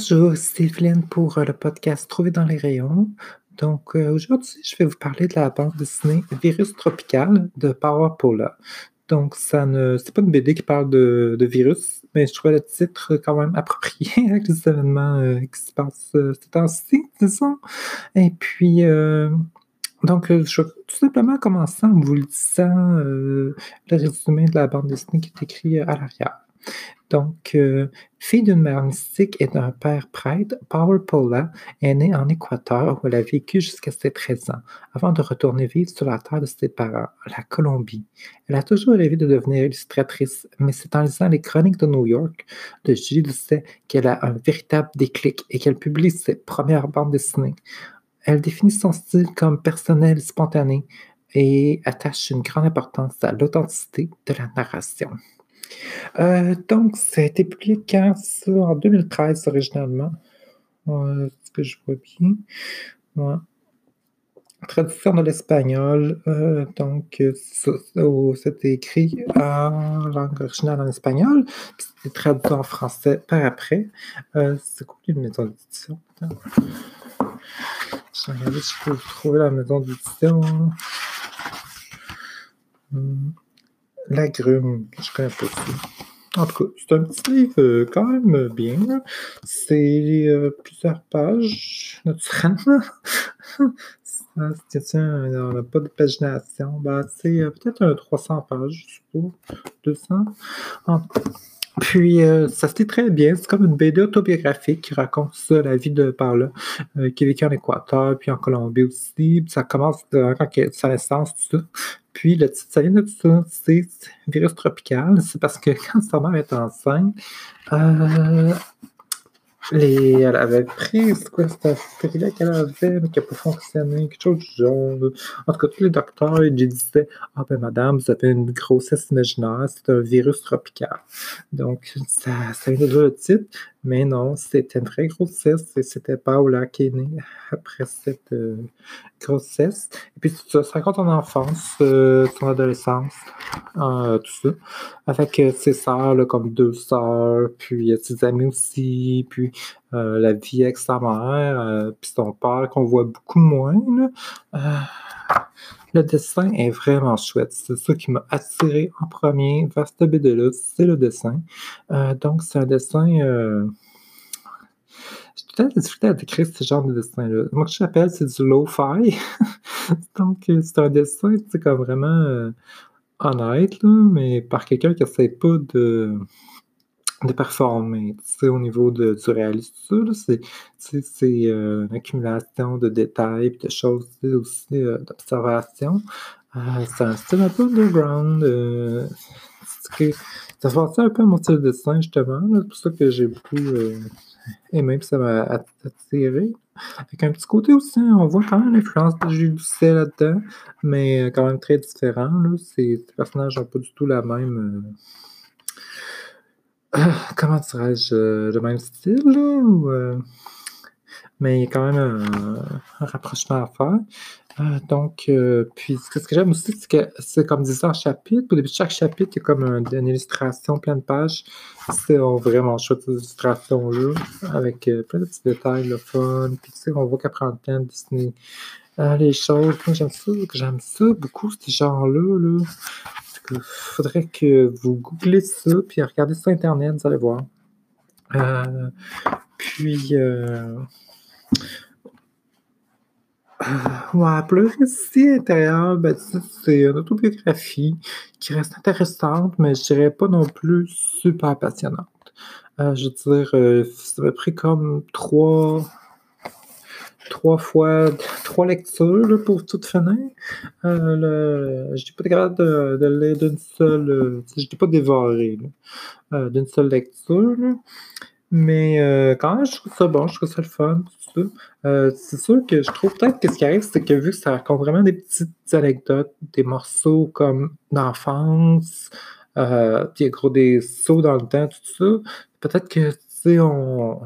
Bonjour, c'est pour euh, le podcast Trouver dans les rayons. Donc euh, aujourd'hui, je vais vous parler de la bande dessinée Virus tropical de Power Paula. Donc ça ne c'est pas une BD qui parle de, virus, mais je trouvais le titre quand même approprié avec les événements euh, qui se passent euh, ces temps-ci, disons. Et puis donc, je vais tout simplement commencer en vous disant le résumé de la bande dessinée qui est écrit à l'arrière. Donc, euh, fille d'une mère mystique et d'un père prêtre, Power Paula est née en Équateur où elle a vécu jusqu'à ses 13 ans, avant de retourner vivre sur la terre de ses parents, la Colombie. Elle a toujours rêvé de devenir illustratrice, mais c'est en lisant les chroniques de New York de Julie Doucet qu'elle a un véritable déclic et qu'elle publie ses premières bandes dessinées. Elle définit son style comme personnel spontané et attache une grande importance à l'authenticité de la narration. Euh, donc, ça a été publié quand ça? En 2013 originalement. Euh, ce que je vois bien? Traduction de l'espagnol. Euh, donc, c'était écrit en langue originale en espagnol, puis c'était traduit en français par après. c'est quoi une maison d'édition? Je vais regarder si je peux trouver la maison d'édition. Hmm. L'agrume, je connais pas ça. En tout cas, c'est un petit livre euh, quand même bien. C'est euh, plusieurs pages, naturellement. Tiens, on n'a pas de pagination. Ben, c'est euh, peut-être un 300 pages, je suppose. 200. En puis, euh, ça se dit très bien. C'est comme une BD autobiographique qui raconte ça, la vie de Paula, euh, qui vécu en Équateur, puis en Colombie aussi. Puis ça commence de, quand sa naissance, tout ça. Puis, le titre, ça vient de tout ça. C'est virus tropical. C'est parce que quand sa mère est enceinte, euh, les, elle avait pris, quoi, cette aspirin qu'elle avait, mais qui n'a pas fonctionné, quelque chose du genre. En tout cas, tous les docteurs, ils disaient Ah, ben, madame, vous avez une grossesse imaginaire, c'est un virus tropical. Donc, ça, ça vient le titre. Mais non, c'était une vraie grossesse et c'était Paola qui est née après cette euh, grossesse. Et puis ça, ça raconte en enfance, euh, son adolescence, euh, tout ça. Avec ses sœurs, comme deux sœurs, puis ses amis aussi, puis la vie avec sa mère, puis son père qu'on voit beaucoup moins. Le dessin est vraiment chouette. C'est ça qui m'a attiré en premier vers cette BD-là, c'est le dessin. donc, c'est un dessin peut-être difficulté à décrire ce genre de dessin-là. Moi, que j'appelle, c'est du lo-fi. Donc, euh, c'est un dessin, c'est comme vraiment euh, honnête, là, mais par quelqu'un qui essaie pas de, de performer, au niveau de, du réalisme, c'est, euh, une accumulation de détails, de choses aussi d'observation. c'est un style un peu underground. ça fait un peu à mon style de dessin, justement. C'est pour ça que j'ai beaucoup et même ça m'a attiré. Avec un petit côté aussi, on voit quand même l'influence de Jules Doucet là-dedans, mais euh, quand même très différent. Là. Ces personnages n'ont pas du tout la même. Euh, comment dirais-je euh, Le même style, là, mais il y a quand même un rapprochement à faire. Euh, donc, euh, puis ce que, j'aime aussi, c'est que c'est comme 10 chapitres. Au début de chaque chapitre, il y a comme une illustration, plein de pages. C'est vraiment chouette, ces illustrations-là, avec euh, plein de petits détails, le fun. Puis tu sais, on voit prend le temps dessiner les choses. Moi, j'aime ça, j'aime ça beaucoup, ce genre-là. Là. Il faudrait que vous googlez ça, puis regardez sur Internet, vous allez voir. puis... Ouais, pour le récit intérieur, ben, c'est une autobiographie qui reste intéressante, mais je dirais pas non plus super passionnante. Euh, je veux dire, euh, ça m'a pris comme trois, trois fois, trois lectures pour tout finir. Euh, je n'ai pas capable de, de lire d'une seule, je n'ai pas dévoré d'une seule lecture. Mais quand même, je trouve ça bon, je trouve ça le fun. Euh, c'est sûr que je trouve peut-être que ce qui arrive, c'est que vu que ça raconte vraiment des petites anecdotes, des morceaux comme d'enfance, euh, gros des sauts dans le temps, tout ça, peut-être que, tu sais, on.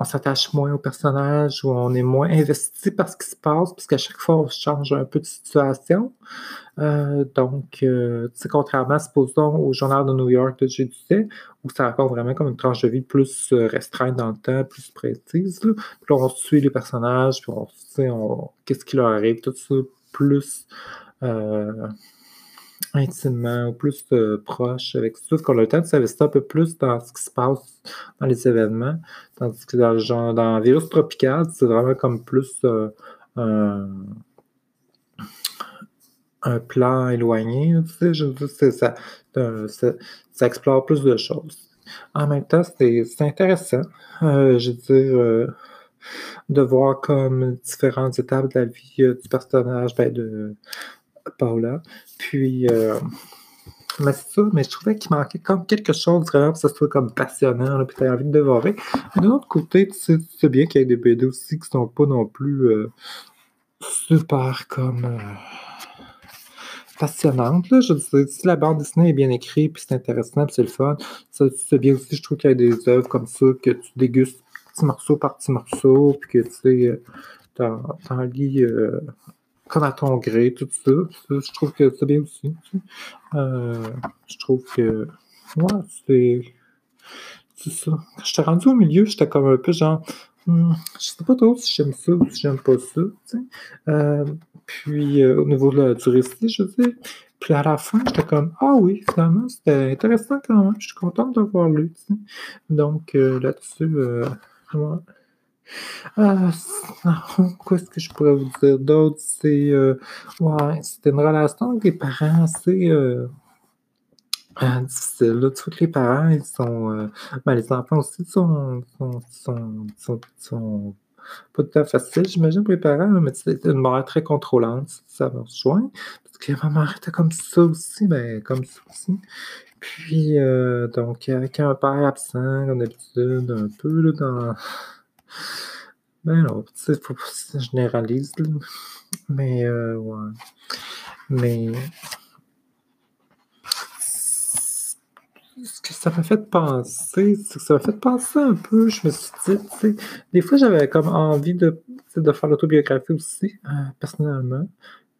On s'attache moins au personnage ou on est moins investi par ce qui se passe, puisqu'à chaque fois, on change un peu de situation. Euh, donc, euh, contrairement, supposons, au Journal de New York de J. où ça raconte vraiment comme une tranche de vie plus euh, restreinte dans le temps, plus précise. Puis là, on suit les personnages, puis on sait qu'est-ce qui leur arrive, tout ça, plus euh, intimement ou plus euh, proche avec ça, qu'on a le temps de s'investir un peu plus dans ce qui se passe dans les événements. Tandis que dans le genre, dans Virus Tropical, c'est vraiment comme plus euh, un, plan éloigné. Tu sais, je veux ça, ça, ça, explore plus de choses. En même temps, c'est intéressant. je veux dire de voir comme différentes étapes de la vie du personnage ben de, Paula. Puis, euh, mais c'est ça, mais je trouvais qu'il manquait comme quelque chose vraiment que ça soit comme passionnant, là, puis t'as envie de dévorer. D'un autre côté, tu sais, bien qu'il y a des BD aussi qui sont pas non plus euh, super comme euh, passionnantes. Là. Je sais, si la bande dessinée est bien écrite, puis c'est intéressant, puis c'est le fun, c'est bien aussi, je trouve qu'il y a des œuvres comme ça que tu dégustes petit morceau par petit morceau, puis que tu sais, t'en lis comme à ton gré, tout ça. je trouve que c'est bien aussi. Euh, je trouve que. Ouais, c'est. C'est ça. Quand j'étais rendu au milieu, j'étais comme un peu genre. Hmm, je sais pas trop si j'aime ça ou si j'aime pas ça. Euh, puis euh, au niveau du récit, je sais. Puis à la fin, j'étais comme Ah oui, finalement, c'était intéressant quand même. Je suis contente d'avoir lu. Donc là-dessus, ouais. Ah, qu'est-ce que je pourrais vous dire d'autre? C'est, euh, ouais, c'était une relation avec des parents assez euh, euh, difficile. Là. Tous les parents, ils sont. ben, les enfants aussi sont, sont, sont, sont, pas tout à fait faciles, j'imagine, pour les parents, mais c'est une mère très contrôlante, ça me rejoint. Parce que ma mère était comme ça aussi, mais ben, comme ça aussi. Puis, donc, avec un père absent, comme d'habitude, un peu là, dans ben non, pas que ça généralise. Mais, euh, ouais. Mais. Ce que ça m'a fait penser, c'est que ça m'a fait penser un peu, je me suis dit, tu sais, des fois j'avais comme envie de, de faire l'autobiographie aussi, euh, personnellement.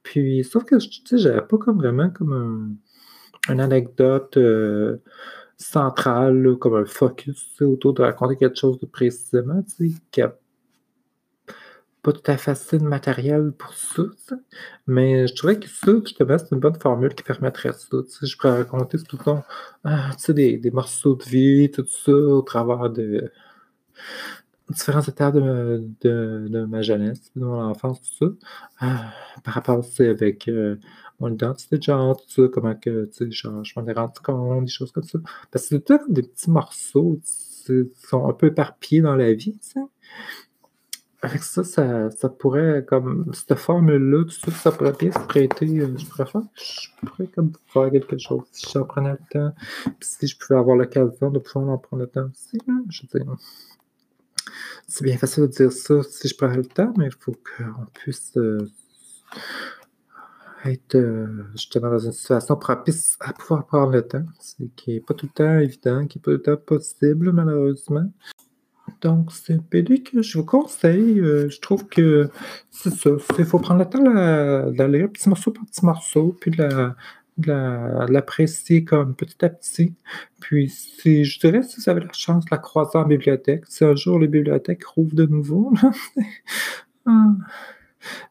Puis, sauf que, tu sais, j'avais pas comme vraiment comme un, une anecdote. Euh, centrale, comme un focus autour de raconter quelque chose de précisément, tu sais, qui a pas tout à fait assez de matériel pour ça, mais je trouvais que ça, justement, c'est une bonne formule qui permettrait ça. Je pourrais raconter tout le temps ah, des, des, morceaux de vie, tout ça, au travers de différents étapes de, de, ma jeunesse, de mon enfance, tout ça, ah, par rapport aussi avec euh, mon identité de genre, tout ça, comment que, tu sais, je m'en ai rendu compte, des choses comme ça. Parce que c'est tout des petits morceaux qui sont un peu éparpillés dans la vie, tu. Avec ça, ça, ça, pourrait, comme, cette formule-là, tout ça, ça pourrait bien se prêter, euh, je pourrais faire, je pourrais comme faire quelque chose, si j'en prenais le temps, puis si je pouvais avoir l'occasion de pouvoir en prendre le temps aussi, je veux dire, c'est bien facile de dire ça si je prends le temps, mais il faut qu'on puisse euh, être euh, justement dans une situation propice à pouvoir prendre le temps, c'est qui n'est pas tout le temps évident, qui n'est pas tout le temps possible, malheureusement. Donc, c'est un PD que je vous conseille. Euh, je trouve que c'est ça. Il faut prendre le temps d'aller petit morceau par petit morceau, puis de l'apprécier comme petit à petit. Puis, si, je dirais, si vous avez la chance de la croiser en bibliothèque, si un jour les bibliothèques rouvrent de nouveau, ah,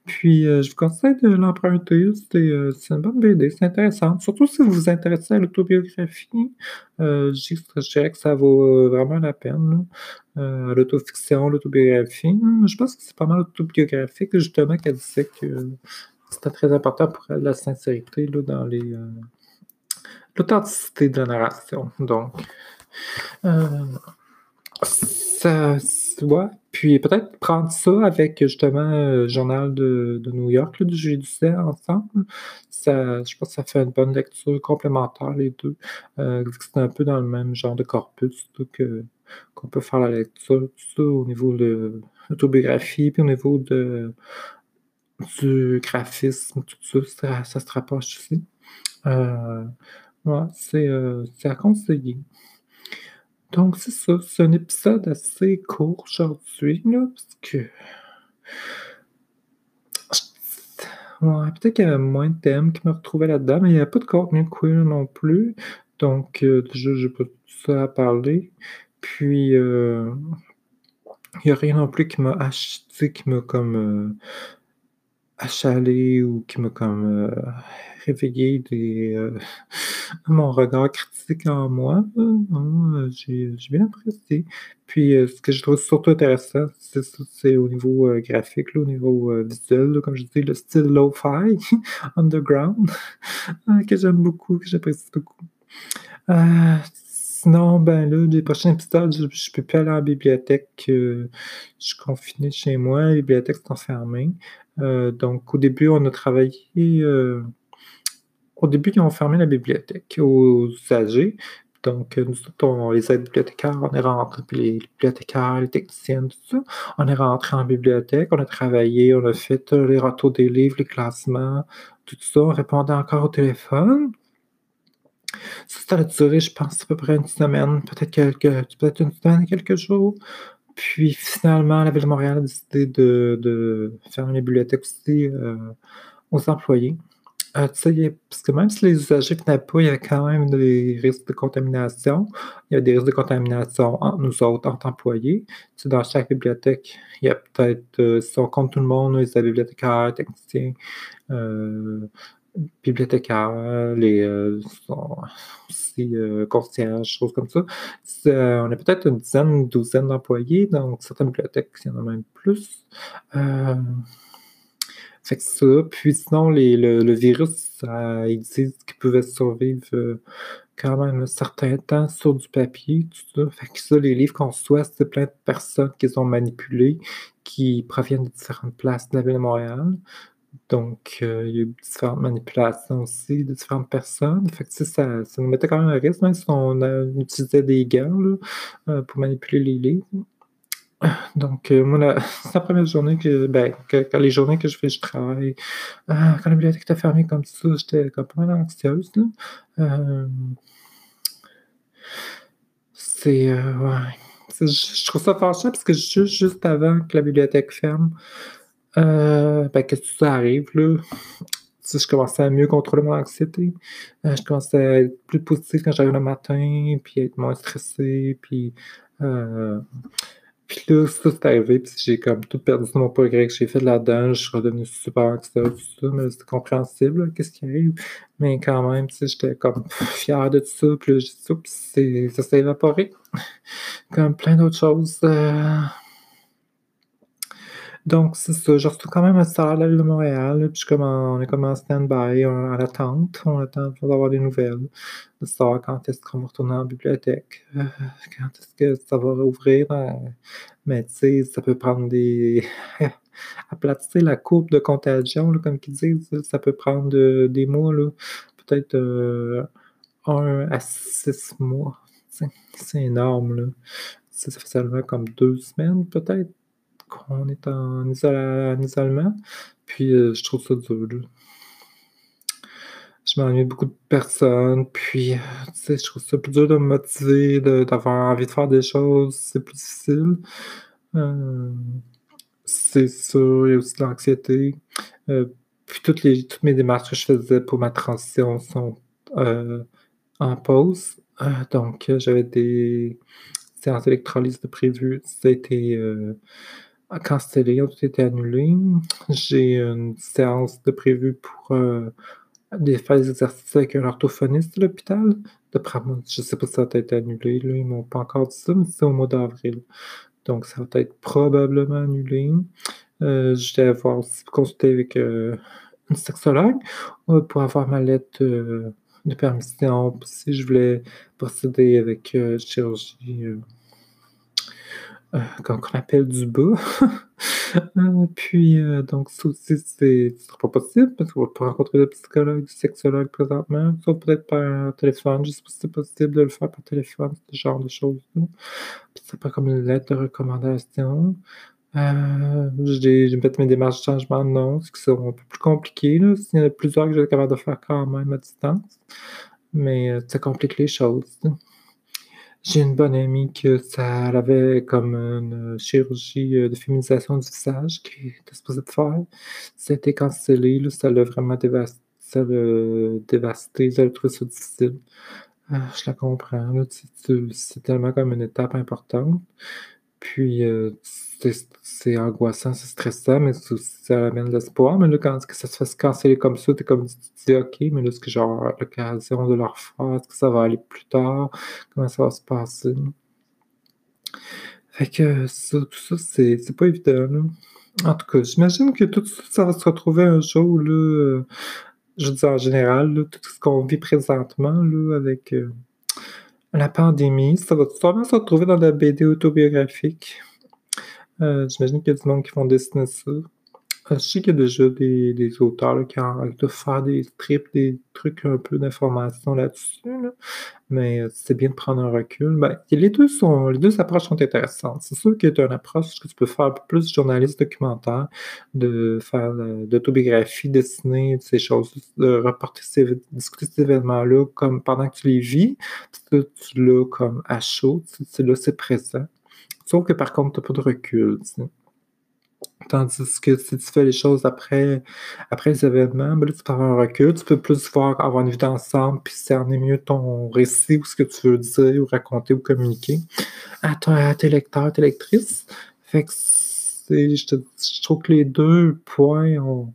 puis, euh, je vous conseille de l'emprunter. Euh, c'est une bonne BD, c'est intéressant. Surtout si vous vous intéressez à l'autobiographie, euh, je dirais que ça vaut vraiment la peine. à l'autofiction, l'autobiographie. Je pense que c'est pas mal autobiographique, justement, qu'elle disait que c'était très important pour elle, la sincérité là, dans les. l'authenticité de la narration. Donc, ça, ouais. Puis peut-être prendre ça avec justement le journal de, New York, là, du du ensemble. Ça, je pense que ça fait une bonne lecture complémentaire, les deux. Euh, c'est un peu dans le même genre de corpus que, qu'on peut faire la lecture, tout ça au niveau de l'autobiographie, puis au niveau de, du graphisme, tout ça, ça, se rapproche aussi. Euh, ouais, c'est, euh, c'est à conseiller. Donc c'est ça, c'est un épisode assez court aujourd'hui, parce que ouais, peut-être qu'il y avait moins de thèmes qui me retrouvaient là-dedans, mais il n'y a pas de contenu queer non plus. Donc, euh, déjà, j'ai pas tout ça à parler. Puis, euh, il n'y a rien non plus qui m'a acheté, qui m'a comme achalé ou qui m'a comme euh, réveillé des, euh, mon regard critique en moi. Non, j'ai bien apprécié. Puis ce que je trouve surtout intéressant, c'est au niveau graphique, là, au niveau visuel, comme je dis, le style lo-fi, underground, que j'aime beaucoup, que j'apprécie beaucoup. Sinon, ben là, les prochains épisodes, je, je peux plus aller à la bibliothèque. je suis confiné chez moi, les bibliothèques sont fermées. Euh, donc, au début, on a travaillé. Euh, au début, ils ont fermé la bibliothèque aux usagers. Donc, nous autres, les aides bibliothécaires, on est rentrés, puis les bibliothécaires, les techniciens, tout ça, on est rentrés en bibliothèque, on a travaillé, on a fait euh, les retours des livres, les classements, tout ça, on répondait encore au téléphone. Ça, a duré, je pense, à peu près une semaine, peut-être quelques, peut-être une semaine, quelques jours. Puis finalement, la Ville de Montréal a décidé de, fermer les bibliothèques aussi euh, aux employés. Euh, parce que même si les usagers venaient pas, il y avait quand même des risques de contamination. Il y a des risques de contamination entre nous autres, entre employés. Dans chaque bibliothèque, il y a peut-être, euh, si on compte tout le monde, des bibliothécaires, techniciens, bibliothécaires, les euh, aussi euh, concierges, choses comme ça. Euh, on a peut-être une dizaine, une douzaine d'employés, donc certaines bibliothèques, il y en a même plus. Euh, fait que ça. Puis sinon, les, le, virus, ils disent qu'il pouvait survivre quand même un certain temps sur du papier, tout ça. Fait que ça, les livres qu'on soit, c'est plein de personnes qui sont manipulées, qui proviennent de différentes places de la ville de Montréal. Donc, euh, il y a eu différentes manipulations aussi de différentes personnes. Fait ça, ça nous mettait quand même un risque, même si on utilisait des gants euh, pour manipuler les livres. Donc, euh, moi, c'est la première journée que, ben, les journées que je fais, je travaille. quand la bibliothèque était fermée comme ça, j'étais comme pas anxieuse. c'est. Je, trouve ça fâchant parce que juste avant que la bibliothèque ferme, euh, ben, qu'est-ce que ça arrive, là? je commençais à mieux contrôler mon anxiété. Euh, je commençais à être plus positif quand j'arrive le matin, puis être moins stressé, puis... Euh, puis là, ça, c'est arrivé, puis j'ai comme tout perdu mon progrès que j'ai fait là-dedans. Je suis redevenu super anxieux, tout ça, mais c'est compréhensible, qu'est-ce qui arrive. Mais quand même, tu sais, j'étais comme fier de tout ça, puis là, j'ai ça, puis ça s'est évaporé. comme plein d'autres choses. Euh, donc, c'est ça. Je reçois quand même un salaire de la de Montréal. puis comme on est comme en stand-by, à l'attente. On attend d'avoir des nouvelles, de savoir quand est-ce qu'on va retourner en bibliothèque, euh, quand est-ce que ça va rouvrir. Euh, mais tu sais, ça peut prendre des. aplatir la courbe de contagion, comme ils disent, ça peut prendre des mois, peut-être euh, un à six mois. C'est énorme. Là. Ça fait seulement comme deux semaines, peut-être qu'on est en, isolement. Puis euh, je trouve ça dur. Je m'ennuie beaucoup de personnes. Puis, euh, tu sais, je trouve ça plus dur de me motiver, d'avoir envie de faire des choses. C'est plus difficile. Euh, c'est sûr, il y a aussi de l'anxiété. puis toutes, les, toutes mes démarches que je faisais pour ma transition sont en pause. donc, j'avais des séances d'électrolyse de prévues. C'était cancellé, tout été annulé. J'ai une séance de prévue pour euh, faire des exercices avec un orthophoniste à l'hôpital. Je ne sais pas si ça a été annulé. Là, ils m'ont pas encore dit ça, mais c'est au mois d'avril. Donc, ça va être probablement annulé. Euh, je vais avoir aussi consulté avec euh, une sexologue pour avoir ma lettre de permission si je voulais procéder avec chirurgie qu'on appelle du bas. Euh, puis, euh, donc, ça aussi, ce sera pas possible parce qu'on va pas rencontrer le psychologue, le sexologue présentement, sauf peut-être par téléphone. Je sais pas si c'est possible de le faire par téléphone, ce genre de choses-là. Puis, c'est pas comme une lettre de recommandation. Euh, j'ai fait mes démarches de changement de nom, ce qui sont un peu plus compliqué. Là. Y en a plusieurs que j'ai capable de faire quand même à distance. Mais ça complique les choses. J'ai une bonne amie que ça elle avait comme une chirurgie, heu, de féminisation du visage qui était supposée de faire. Ça été cancellé, là, ça l'a vraiment dévas ça l'a dévasté, elle a trouvé ça difficile. Ah, je la comprends, là, c'est tellement comme une étape importante. Puis, heu, c'est angoissant, c'est stressant, mais ça amène l'espoir. Mais là, quand que ça se fasse canceller comme ça, tu es comme tu te dis: «OK, mais là, est-ce que avoir l'occasion de le refaire? Est-ce que ça va aller plus tard? Comment ça va se passer?» Fait que ça, tout ça, c'est pas évident, là. En tout cas, j'imagine que tout ça, ça va se retrouver un jour, là, heu, je dire en général, tout ce qu'on vit présentement, là, avec, heu, la pandémie, ça va sûrement se retrouver dans la BD autobiographique. Heu, j'imagine qu'il y a du monde qui vont dessiner ça. Heu, je sais qu'il y a déjà des des auteurs qui arrêtent de faire des strips, des trucs un peu d'information là-dessus, là, mais c'est bien de prendre un recul. Ben, les 2 sont les 2 approches sont intéressantes. C'est sûr que tu as une approche que tu peux faire plus journaliste documentaire, de faire de l'autobiographie, dessiner ces choses, de reporter ces discuter ces événements-là comme pendant que tu les vis, tu l'as comme à chaud, tu sais, là, c'est présent. Sauf que par contre, tu as pas de recul, tu. Tandis que si tu fais les choses après après les événements, ben là, tu avoir un recul, tu peux plus voir avoir une vue d'ensemble, puis cerner mieux ton récit ou ce que tu veux dire ou raconter ou communiquer à à tes lecteurs, tes lectrices. Fait que c'est je trouve que les 2 points ont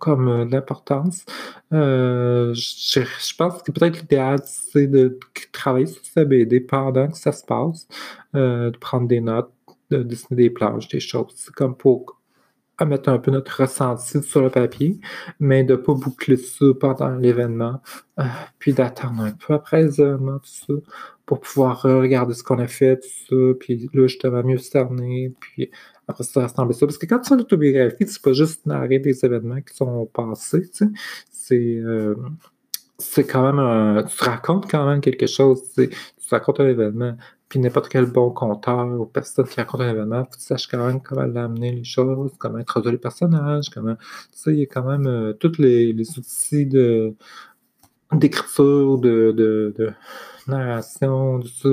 comme, heu, de l'importance. Heu, je je pense que peut-être l'idéal, c'est de travailler sur sa BD pendant que ça se passe, heu, de prendre des notes, de dessiner des planches, des choses. C'est comme pour mettre un peu notre ressenti sur le papier, mais de pas boucler ça pendant l'événement, heu, puis d'attendre un peu après les événements, tout ça, pour pouvoir regarder ce qu'on a fait, tout ça, puis là, justement mieux cerner, puis après ça, rassembler ça. Parce que quand tu fais l'autobiographie, c'est pas juste narrer des événements qui sont passés, tu sais, c'est, hem, c'est quand même un tu racontes quand même quelque chose. Tu racontes un événement, puis n'importe quel bon conteur ou personne qui raconte un événement, faut que tu saches quand même comment l'amener les choses, comment introduire les personnages, comment tu sais, il y a quand même, heu, tous les les outils de d'écriture, de de de narration, tout ça,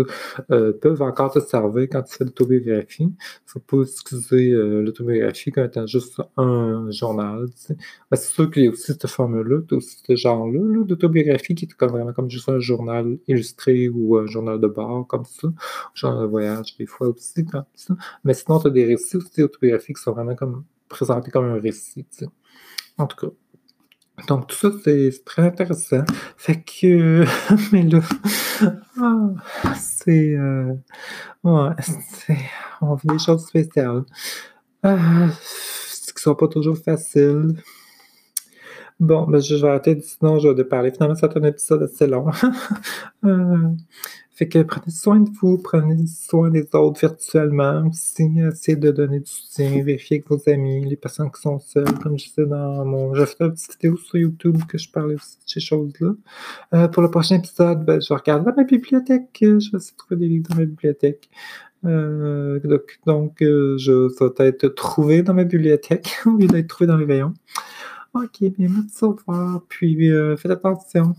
heu, peuvent encore te servir quand tu fais l'autobiographie. Faut pas utiliser, heu, l'autobiographie comme étant juste un journal, tu sais. Ben, c'est sûr qu'il y a aussi cette formule-là, tu as aussi ce genre-là, là, d'autobiographie qui est comme vraiment comme juste un journal illustré ou un journal de bord comme ça, genre de voyage des fois aussi comme ça. Mais sinon, tu as des récits aussi autobiographiques qui sont vraiment comme présentés comme un récit, tu sais. En tout cas. Donc tout ça, c'est très intéressant. Fait que mais là, ah, c'est, heu, ouais, on vit des choses spéciales. Ah, qui sont pas toujours faciles. Bon, ben, je vais arrêter sinon je vais parler. Finalement, ça un épisode assez long. Heu, fait que prenez soin de vous, prenez soin des autres virtuellement aussi. Essayez de donner du soutien, vérifier avec vos amis, les personnes qui sont seules, comme je disais dans mon j'ai fait une petite vidéo sur YouTube que je parlais aussi de ces choses-là. Heu, pour le prochain épisode, ben, je vais regarder dans ma bibliothèque, je vais essayer de trouver des livres dans ma bibliothèque. Doc donc heu, je ça va être trouvé dans ma bibliothèque au lieu d'être trouvé dans les rayons. OK, bien merci, au revoir, puis, heu, faites attention.